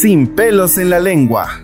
sin pelos en la lengua.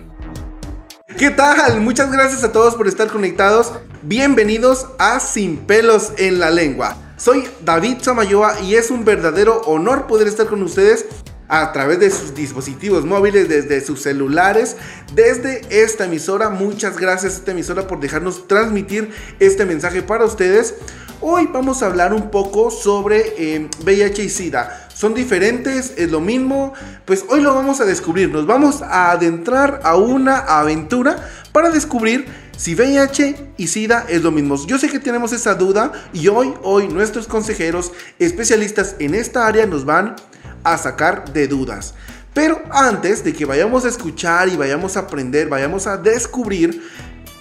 ¿Qué tal? Muchas gracias a todos por estar conectados. Bienvenidos a Sin pelos en la lengua. Soy David Samayoa y es un verdadero honor poder estar con ustedes a través de sus dispositivos móviles, desde sus celulares, desde esta emisora. Muchas gracias a esta emisora por dejarnos transmitir este mensaje para ustedes. Hoy vamos a hablar un poco sobre VIH eh, y SIDA. ¿Son diferentes? ¿Es lo mismo? Pues hoy lo vamos a descubrir. Nos vamos a adentrar a una aventura para descubrir si VIH y SIDA es lo mismo. Yo sé que tenemos esa duda y hoy, hoy nuestros consejeros especialistas en esta área nos van a sacar de dudas. Pero antes de que vayamos a escuchar y vayamos a aprender, vayamos a descubrir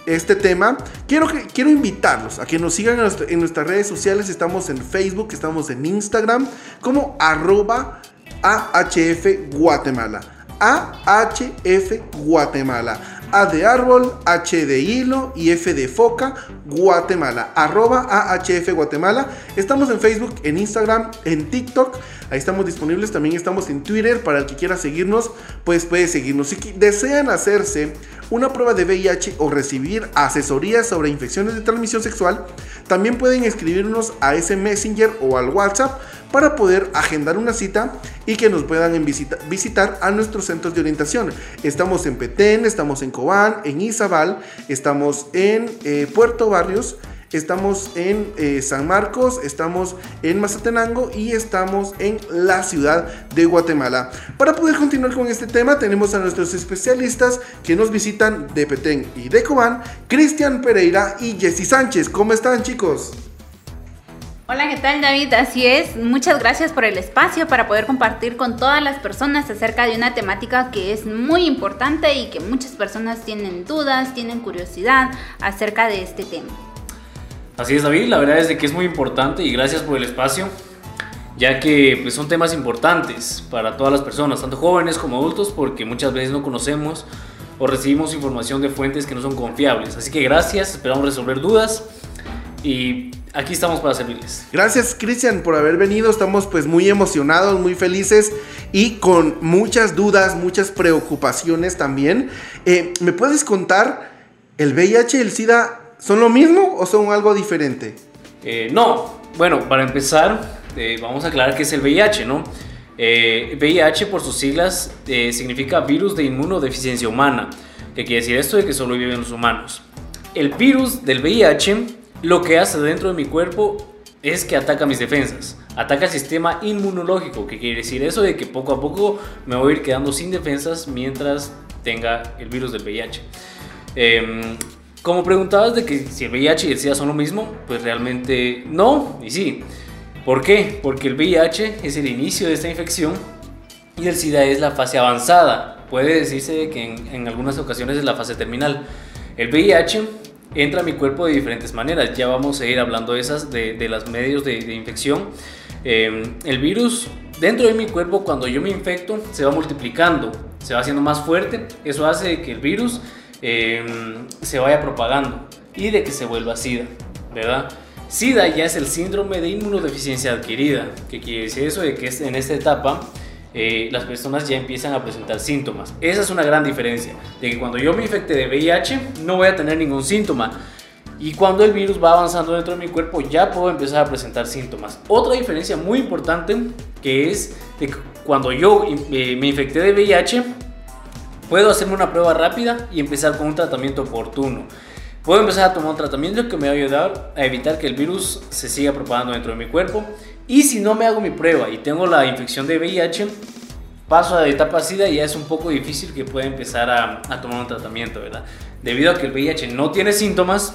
este tema, quiero, quiero invitarlos a que nos sigan en, nuestras redes sociales. Estamos en Facebook, estamos en Instagram como arroba AHF Guatemala. AHF Guatemala. A de árbol, H de hilo y F de foca, Guatemala. Arroba AHF Guatemala. Estamos en Facebook, en Instagram, en TikTok. Ahí estamos disponibles. También estamos en Twitter. Para el que quiera seguirnos, pues puede seguirnos. Si desean hacerse una prueba de VIH o recibir asesorías sobre infecciones de transmisión sexual, también pueden escribirnos a ese Messenger o al WhatsApp para poder agendar una cita y que nos puedan visitar a nuestros centros de orientación. Estamos en Petén, estamos en Cobán, en Izabal, estamos en eh, Puerto Barrios estamos en eh, San Marcos, estamos en Mazatenango y estamos en la ciudad de Guatemala. Para poder continuar con este tema tenemos a nuestros especialistas que nos visitan de Petén y de Cobán, Cristian Pereira y Jessy Sánchez. ¿Cómo están chicos? Hola, ¿qué tal David? Así es, muchas gracias por el espacio para poder compartir con todas las personas acerca de una temática que es muy importante y que muchas personas tienen dudas, tienen curiosidad acerca de este tema. Así es, David, la verdad es de que es muy importante y gracias por el espacio, ya que pues, son temas importantes para todas las personas, tanto jóvenes como adultos, porque muchas veces no conocemos o recibimos información de fuentes que no son confiables. Así que gracias, esperamos resolver dudas y aquí estamos para servirles. Gracias Cristian por haber venido, estamos pues muy emocionados, muy felices y con muchas dudas, muchas preocupaciones también. Eh, ¿Me puedes contar el VIH y el SIDA ¿Son lo mismo o son algo diferente? Eh, no, bueno, para empezar, eh, vamos a aclarar qué es el VIH, ¿no? Eh, VIH por sus siglas significa virus de inmunodeficiencia humana, que quiere decir esto de que solo viven los humanos. El virus del VIH lo que hace dentro de mi cuerpo es que ataca mis defensas, ataca el sistema inmunológico, que quiere decir eso de que poco a poco me voy a ir quedando sin defensas mientras tenga el virus del VIH. Como preguntabas de que si el VIH y el SIDA son lo mismo, pues realmente no y sí. ¿Por qué? Porque el VIH es el inicio de esta infección y el SIDA es la fase avanzada. Puede decirse que en, algunas ocasiones es la fase terminal. El VIH entra a mi cuerpo de diferentes maneras. Ya vamos a ir hablando de esas, de, de los medios de, infección. Em, el virus dentro de mi cuerpo, cuando yo me infecto, se va multiplicando, se va haciendo más fuerte. Eso hace que el virus Em, se vaya propagando y de que se vuelva SIDA, ¿verdad? SIDA ya es el síndrome de inmunodeficiencia adquirida, que quiere decir eso de que en esta etapa eh, las personas ya empiezan a presentar síntomas. Esa es una gran diferencia, de que cuando yo me infecte de VIH no voy a tener ningún síntoma. Y cuando el virus va avanzando dentro de mi cuerpo ya puedo empezar a presentar síntomas. Otra diferencia muy importante que es de que cuando yo eh, me infecté de VIH Puedo hacerme una prueba rápida y empezar con un tratamiento oportuno. Puedo empezar a tomar un tratamiento que me va a ayudar a evitar que el virus se siga propagando dentro de mi cuerpo. Y si no me hago mi prueba y tengo la infección de VIH, paso a la etapa SIDA y ya es un poco difícil que pueda empezar a, a tomar un tratamiento, ¿verdad? Debido a que el VIH no tiene síntomas,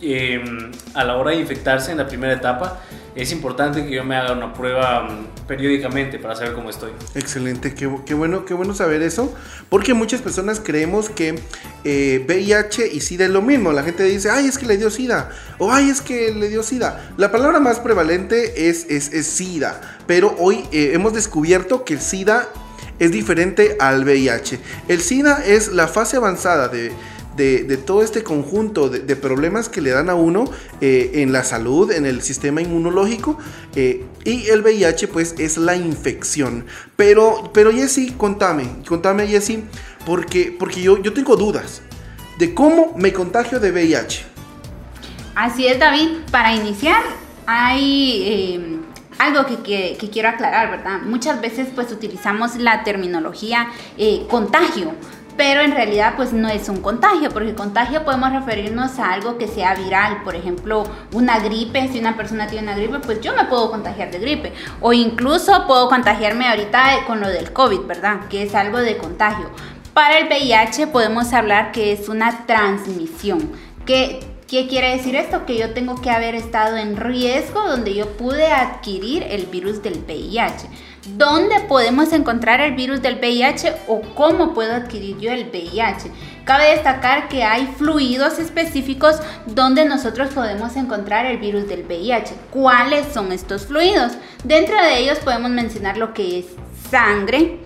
Em, a la hora de infectarse en la primera etapa, es importante que yo me haga una prueba mm, periódicamente para saber cómo estoy. Excelente, qué, bueno, qué bueno saber eso, porque muchas personas creemos que eh, VIH y SIDA es lo mismo. La gente dice, ay, es que le dio SIDA, o ay, es que le dio SIDA. La palabra más prevalente es, es, SIDA, pero hoy eh, hemos descubierto que el SIDA es diferente al VIH. El SIDA es la fase avanzada de de, todo este conjunto de, problemas que le dan a uno eh, en la salud, en el sistema inmunológico. Eh, y el VIH pues es la infección. Pero, pero Jessy, contame, contame Jessy, porque, porque yo, yo tengo dudas de cómo me contagio de VIH. Así es, David. Para iniciar, hay eh, algo que, quiero aclarar, ¿verdad? Muchas veces pues utilizamos la terminología contagio pero en realidad pues no es un contagio, porque contagio podemos referirnos a algo que sea viral, por ejemplo, una gripe, si una persona tiene una gripe, pues yo me puedo contagiar de gripe, o incluso puedo contagiarme ahorita con lo del COVID, ¿verdad? Que es algo de contagio. Para el VIH podemos hablar que es una transmisión, que ¿Qué quiere decir esto? Que yo tengo que haber estado en riesgo donde yo pude adquirir el virus del VIH. ¿Dónde podemos encontrar el virus del VIH o cómo puedo adquirir yo el VIH? Cabe destacar que hay fluidos específicos donde nosotros podemos encontrar el virus del VIH. ¿Cuáles son estos fluidos? Dentro de ellos podemos mencionar lo que es sangre,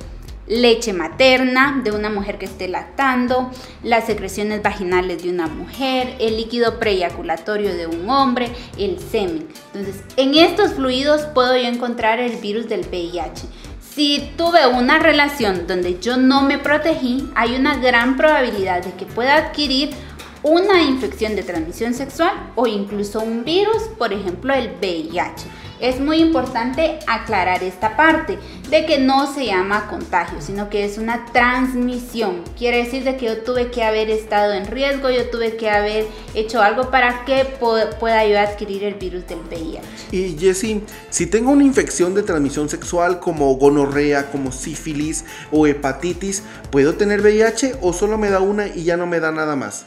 leche materna de una mujer que esté lactando, las secreciones vaginales de una mujer, el líquido preyaculatorio de un hombre, el semen. Entonces, en estos fluidos puedo yo encontrar el virus del VIH. Si tuve una relación donde yo no me protegí, hay una gran probabilidad de que pueda adquirir una infección de transmisión sexual o incluso un virus, por ejemplo el VIH. Es muy importante aclarar esta parte de que no se llama contagio, sino que es una transmisión. Quiere decir de que yo tuve que haber estado en riesgo, yo tuve que haber hecho algo para que pueda yo adquirir el virus del VIH. Y Jessie, si tengo una infección de transmisión sexual como gonorrea, como sífilis o hepatitis, ¿puedo tener VIH o solo me da una y ya no me da nada más?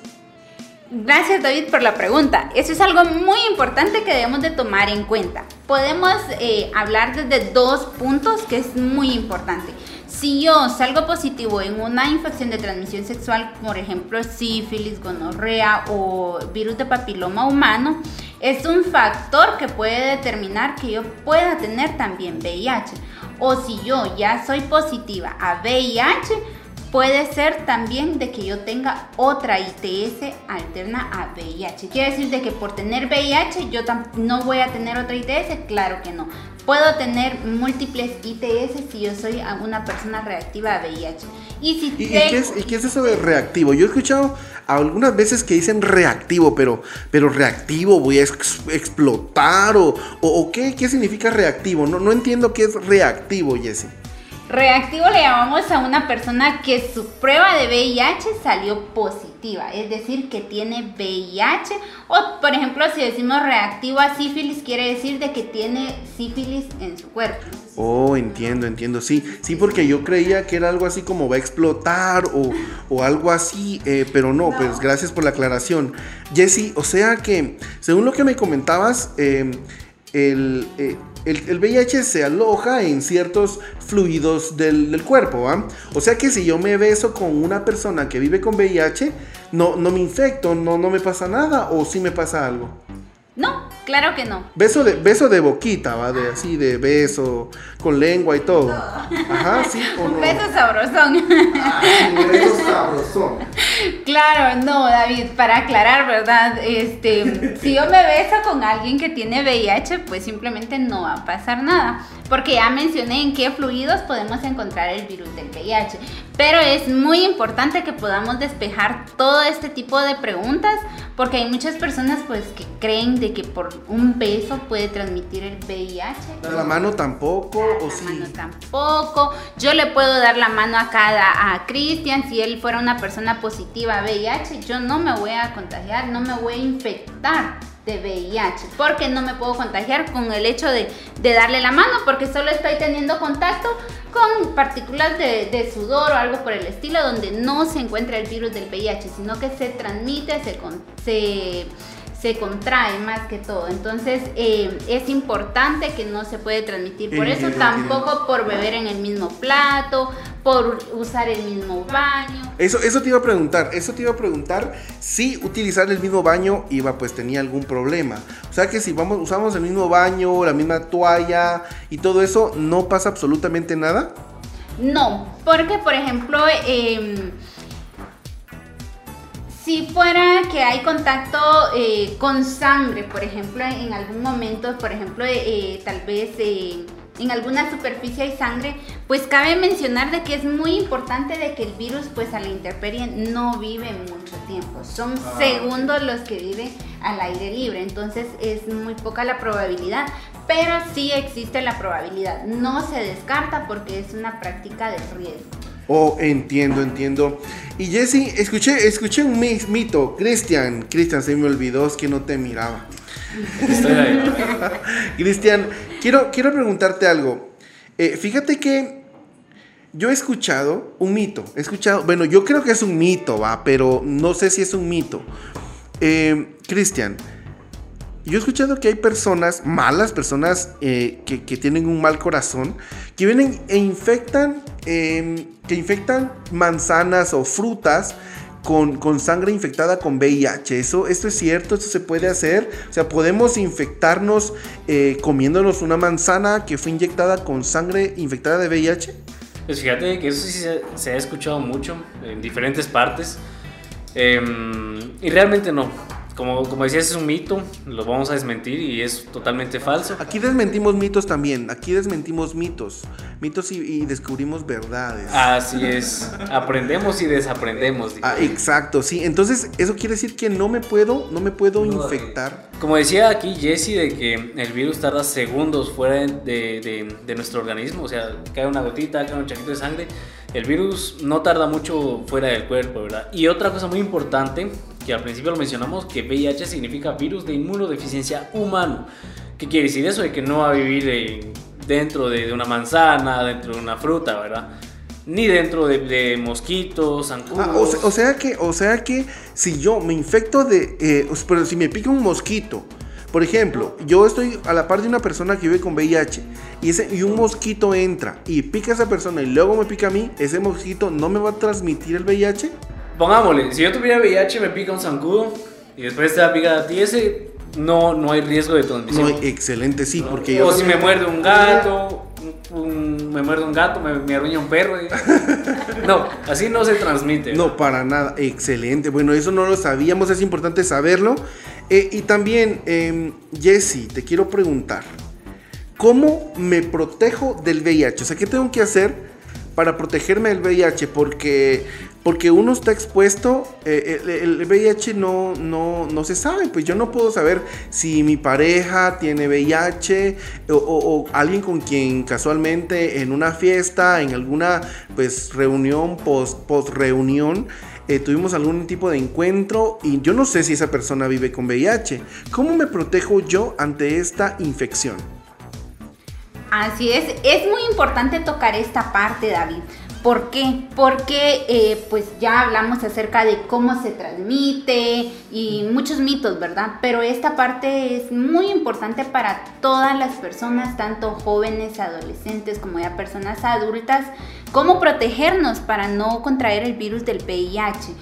Gracias David por la pregunta. Eso es algo muy importante que debemos de tomar en cuenta. Podemos eh, hablar desde dos puntos que es muy importante. Si yo salgo positivo en una infección de transmisión sexual, por ejemplo sífilis, gonorrea o virus de papiloma humano, es un factor que puede determinar que yo pueda tener también VIH. O si yo ya soy positiva a VIH, Puede ser también de que yo tenga otra ITS alterna a VIH. Quiere decir de que por tener VIH yo no voy a tener otra ITS, claro que no. Puedo tener múltiples ITS si yo soy una persona reactiva a VIH. ¿Y, si qué es, eso de reactivo? Yo he escuchado algunas veces que dicen reactivo, pero, pero reactivo, voy a explotar o, o, ¿qué, qué significa reactivo. No, no entiendo qué es reactivo, Jesse. Reactivo le llamamos a una persona que su prueba de VIH salió positiva, es decir, que tiene VIH. O, por ejemplo, si decimos reactivo a sífilis, quiere decir de que tiene sífilis en su cuerpo. Oh, entiendo, entiendo, sí, sí, porque yo creía que era algo así como va a explotar o, algo así, eh, pero no, pues gracias por la aclaración. Jesse, o sea que, según lo que me comentabas, eh, el, eh, el, VIH se aloja en ciertos fluidos del, cuerpo, ¿va? O sea que si yo me beso con una persona que vive con VIH, no, no me infecto, no, no me pasa nada o sí me pasa algo. No, claro que no. Beso de, beso de boquita, ¿va? De así, de beso, con lengua y todo. Ajá, sí. Un beso sabrosón. Un beso sabrosón. Claro, no, David, para aclarar, ¿verdad? Este, si yo me beso con alguien que tiene VIH, pues simplemente no va a pasar nada. Porque ya mencioné en qué fluidos podemos encontrar el virus del VIH. Pero es muy importante que podamos despejar todo este tipo de preguntas porque hay muchas personas pues que creen de que por un beso puede transmitir el VIH. La mano tampoco o la mano tampoco. Yo le puedo dar la mano a cada a Cristian si él fuera una persona positiva a VIH, yo no me voy a contagiar, no me voy a infectar de VIH, porque no me puedo contagiar con el hecho de, darle la mano, porque solo estoy teniendo contacto con partículas de, sudor o algo por el estilo, donde no se encuentra el virus del VIH, sino que se transmite, se, se se contrae más que todo. Entonces eh, es importante que no se puede transmitir. Por eso tampoco por beber en el mismo plato, por usar el mismo baño. Eso, eso te iba a preguntar, eso te iba a preguntar si utilizar el mismo baño iba pues tenía algún problema. O sea que si vamos, usamos el mismo baño, la misma toalla y todo eso, ¿no pasa absolutamente nada? No, porque por ejemplo... Eh, Si fuera que hay contacto eh, con sangre, por ejemplo, en algún momento, por ejemplo, eh, tal vez eh, en alguna superficie hay sangre, pues cabe mencionar de que es muy importante de que el virus pues a la intemperie no vive mucho tiempo. Son Ah. segundos los que vive al aire libre, entonces es muy poca la probabilidad, pero sí existe la probabilidad. No se descarta porque es una práctica de riesgo. Oh, entiendo, entiendo. Y Jesse, escuché, escuché un mi- mito. Cristian, Cristian, se me olvidó, es que no te miraba. Cristian, quiero, quiero preguntarte algo. Eh, fíjate que yo he escuchado un mito. He escuchado, bueno, yo creo que es un mito, va, pero no sé si es un mito. Eh, Cristian, yo he escuchado que hay personas, malas personas, eh, que, que tienen un mal corazón, que vienen e infectan, eh, que infectan manzanas o frutas con, con sangre infectada con VIH. ¿Eso, ¿Esto es cierto? ¿Esto se puede hacer? O sea, ¿podemos infectarnos eh, comiéndonos una manzana que fue inyectada con sangre infectada de VIH? Pues fíjate que eso sí se, se ha escuchado mucho en diferentes partes. Em, y realmente no. Como, como decías, es un mito, lo vamos a desmentir y es totalmente falso. Aquí desmentimos mitos también. Aquí desmentimos mitos. Mitos y, y descubrimos verdades. Así es, aprendemos y desaprendemos. Ah, exacto, sí. Entonces, eso quiere decir que no me puedo, no me puedo No, infectar. Como decía aquí Jesse, de que el virus tarda segundos fuera de, de- de nuestro organismo, o sea, cae una gotita, cae un chaquito de sangre, el virus no tarda mucho fuera del cuerpo, ¿verdad? Y otra cosa muy importante, que al principio lo mencionamos, que VIH significa virus de inmunodeficiencia humano. ¿Qué quiere decir eso? De que no va a vivir dentro de, de una manzana, dentro de una fruta, ¿verdad? Ni dentro de, de mosquitos, zancudos. Ah, o, se- o sea que, o sea que si yo me infecto de, eh, pero si me pica un mosquito, por ejemplo, yo estoy a la par de una persona que vive con VIH y, ese, y un mosquito entra y pica a esa persona y luego me pica a mí, ese mosquito no me va a transmitir el VIH. Pongámosle, si yo tuviera VIH me pica un zancudo y después te va a picar a ti, ese no, no hay riesgo de No, transmisión. excelente, sí, porque yo o si me muerde un gato, un- me muerde un gato, me, me arruña un perro. No, así no se transmite. No, para nada. Excelente. Bueno, eso no lo sabíamos, es importante saberlo. Eh, y también, eh, Jesse, te quiero preguntar, ¿cómo me protejo del VIH? O sea, ¿qué tengo que hacer para protegerme del VIH? Porque, porque uno está expuesto, eh, el, VIH no, no, no se sabe, pues yo no puedo saber si mi pareja tiene VIH o alguien con quien casualmente en una fiesta, en alguna pues reunión, post, post reunión, eh, tuvimos algún tipo de encuentro y yo no sé si esa persona vive con VIH. ¿Cómo me protejo yo ante esta infección? Así es, es muy importante tocar esta parte, David. ¿Por qué? Porque eh, pues ya hablamos acerca de cómo se transmite y muchos mitos, ¿verdad? Pero esta parte es muy importante para todas las personas, tanto jóvenes, adolescentes como ya personas adultas, cómo protegernos para no contraer el virus del VIH.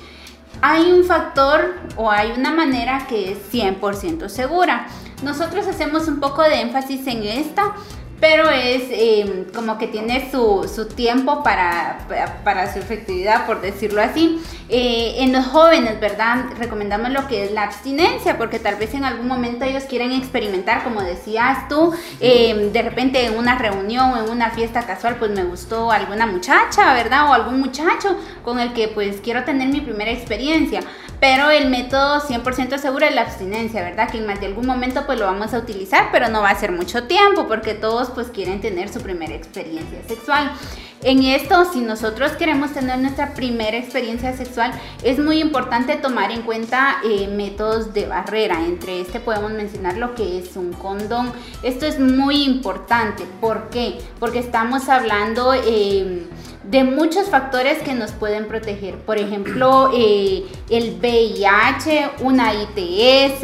Hay un factor o hay una manera que es 100% segura. Nosotros hacemos un poco de énfasis en esta, pero es eh, como que tiene su, su tiempo para, para- su efectividad, por decirlo así. Eh, en los jóvenes, ¿verdad? Recomendamos lo que es la abstinencia, porque tal vez en algún momento ellos quieren experimentar, como decías tú, eh, de repente en una reunión o en una fiesta casual, pues me gustó alguna muchacha, ¿verdad? O algún muchacho con el que pues quiero tener mi primera experiencia. Pero el método 100% seguro es la abstinencia, ¿verdad? Que en más de algún momento pues lo vamos a utilizar, pero no va a ser mucho tiempo porque todos pues quieren tener su primera experiencia sexual. En esto, si nosotros queremos tener nuestra primera experiencia sexual, es muy importante tomar en cuenta eh, métodos de barrera. Entre este podemos mencionar lo que es un condón. Esto es muy importante. ¿Por qué? Porque estamos hablando... eh, de muchos factores que nos pueden proteger. Por ejemplo, eh, el VIH, una ITS,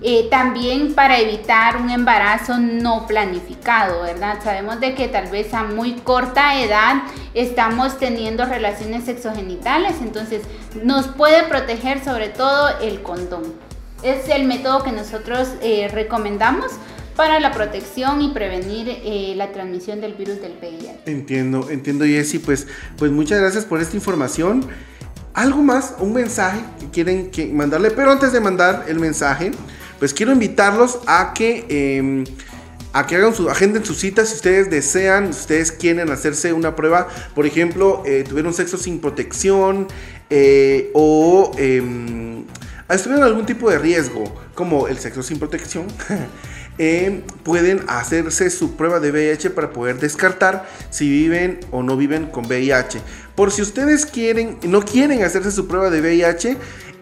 eh, también para evitar un embarazo no planificado, ¿verdad? Sabemos de que tal vez a muy corta edad estamos teniendo relaciones sexogenitales, entonces nos puede proteger sobre todo el condón. Es el método que nosotros eh, recomendamos para la protección y prevenir eh, la transmisión del virus del VIH. Entiendo, entiendo Jessy, pues, pues muchas gracias por esta información. algo más, un mensaje que quieren que mandarle, pero antes de mandar el mensaje, pues quiero invitarlos a que... em, a que hagan su agenden sus citas si ustedes desean, si ustedes quieren hacerse una prueba, por ejemplo, eh, tuvieron sexo sin protección eh, o em, estuvieron en algún tipo de riesgo, como el sexo sin protección. eh, pueden hacerse su prueba de VIH para poder descartar si viven o no viven con VIH. Por si ustedes quieren, no quieren hacerse su prueba de VIH,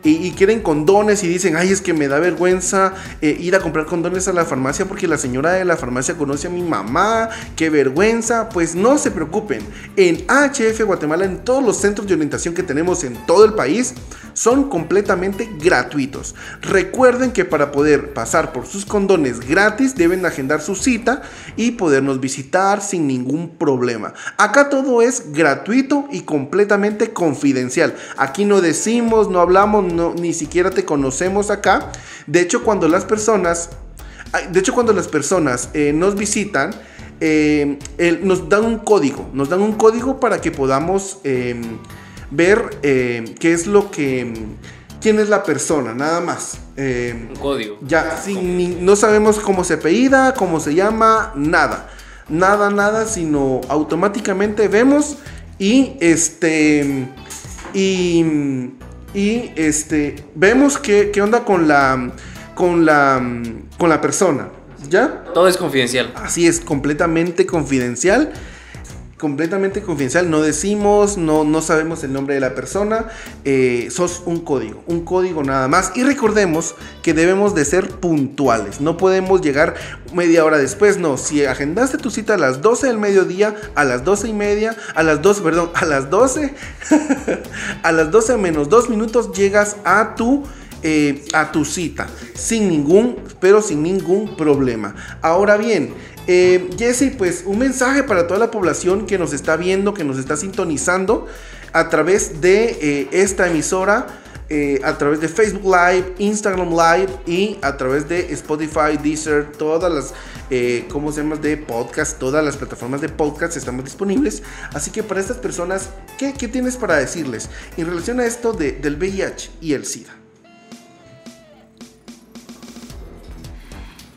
y, quieren condones y dicen, ay, es que me da vergüenza eh, ir a comprar condones a la farmacia porque la señora de la farmacia conoce a mi mamá, qué vergüenza. Pues no se preocupen, en AHF Guatemala, en todos los centros de orientación que tenemos en todo el país, son completamente gratuitos. Recuerden que para poder pasar por sus condones gratis deben agendar su cita y podernos visitar sin ningún problema. Acá todo es gratuito y completamente confidencial. Aquí no decimos, no hablamos, ni siquiera te conocemos acá. De hecho, cuando las personas, de hecho, cuando las personas eh, nos visitan, eh, nos dan un código, nos dan un código para que podamos eh, ver eh, qué es lo que, quién es la persona, nada más. Eh, Un código. ya, sin ni- no sabemos cómo se apellida, cómo se llama, nada. Nada, nada, sino automáticamente vemos y este. Y. Y este. Vemos qué, qué onda con la. Con la. Con la persona. ¿Ya? Todo es confidencial. Así es, completamente confidencial. Completamente confidencial, no decimos, no, no sabemos el nombre de la persona, eh, sos un código, un código nada más. Y recordemos que debemos de ser puntuales, no podemos llegar media hora después, no, si agendaste tu cita a las 12 del mediodía, a las 12 y media, a las 12, perdón, a las 12, a las 12 menos 2 minutos llegas a tu eh, a tu cita sin ningún, pero sin ningún problema. Ahora bien, eh, Jesse, pues un mensaje para toda la población que nos está viendo, que nos está sintonizando a través de eh, esta emisora. a través de Facebook Live, Instagram Live y a través de Spotify, Deezer, todas las, ¿cómo se llama? De podcast, todas las plataformas de podcast estamos disponibles. Así que para estas personas, ¿qué, qué tienes para decirles en relación a esto de- del VIH y el SIDA?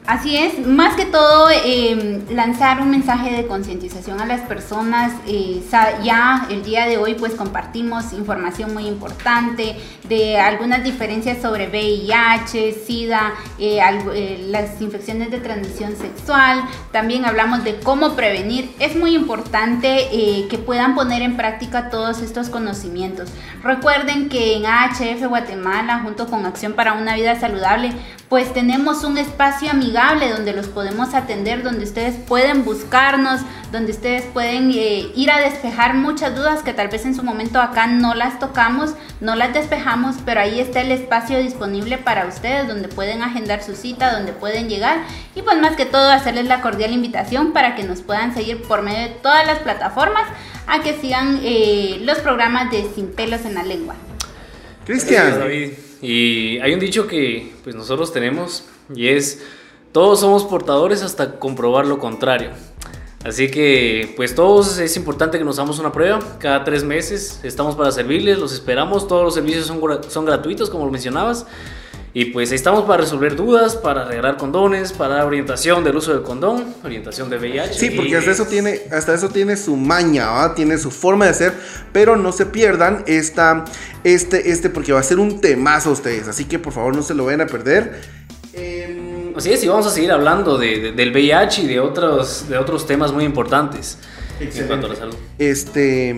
Así es, más que todo eh, lanzar un mensaje de concientización a las personas. eh, ya el día de hoy pues compartimos información muy importante de algunas diferencias sobre VIH, SIDA, eh, eh, las infecciones de transmisión sexual. También hablamos de cómo prevenir. Es muy importante que puedan poner en práctica todos estos conocimientos. Recuerden que en AHF Guatemala, junto con Acción para una Vida Saludable, pues tenemos un espacio amigable donde los podemos atender, donde ustedes pueden buscarnos, donde ustedes pueden eh, ir a despejar muchas dudas que tal vez en su momento acá no las tocamos, no las despejamos, pero ahí está el espacio disponible para ustedes, donde pueden agendar su cita, donde pueden llegar y pues más que todo hacerles la cordial invitación para que nos puedan seguir por medio de todas las plataformas a que sigan eh, los programas de Sin pelos en la lengua. Gracias, Cristian, David. Y hay un dicho que pues nosotros tenemos y es todos somos portadores hasta comprobar lo contrario. Así que pues todos es importante que nos hagamos una prueba cada tres meses. Estamos para servirles, los esperamos. Todos los servicios son, son gratuitos como lo mencionabas. Y pues estamos para resolver dudas, para arreglar condones, para dar orientación del uso del condón, orientación de VIH. Sí, porque hasta eso tiene, hasta eso tiene su maña, ¿va? tiene su forma de hacer, pero no se pierdan esta, este, este, porque va a ser un temazo a ustedes, así que por favor no se lo vayan a perder. Em, Así es, y vamos a seguir hablando de- de- del VIH y de otros, de otros temas muy importantes en cuanto a la salud. Este,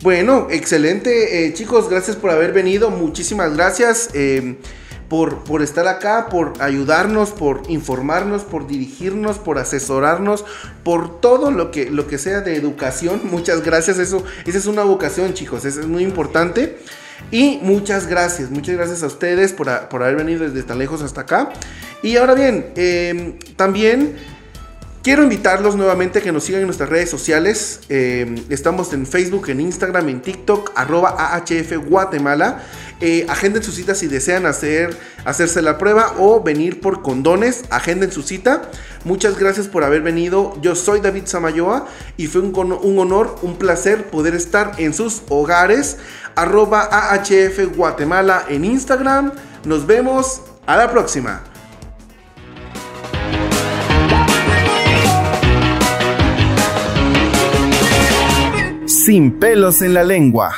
bueno, excelente, eh, chicos, gracias por haber venido, muchísimas gracias. eh, por, por estar acá, por ayudarnos, por informarnos, por dirigirnos, por asesorarnos, por todo lo que, lo que sea de educación. Muchas gracias, eso, esa es una vocación, chicos, eso es muy importante. Y muchas gracias, muchas gracias a ustedes por, a- por haber venido desde tan lejos hasta acá. Y ahora bien, eh, también Quiero invitarlos nuevamente a que nos sigan en nuestras redes sociales. Eh, estamos en Facebook, en Instagram, en TikTok, arroba AHF Guatemala. Eh, agenden su cita si desean hacer, hacerse la prueba o venir por condones. Agenden su cita. Muchas gracias por haber venido. Yo soy David Samayoa y fue un, un honor, un placer poder estar en sus hogares arroba AHF Guatemala en Instagram. Nos vemos a la próxima. Sin pelos en la lengua.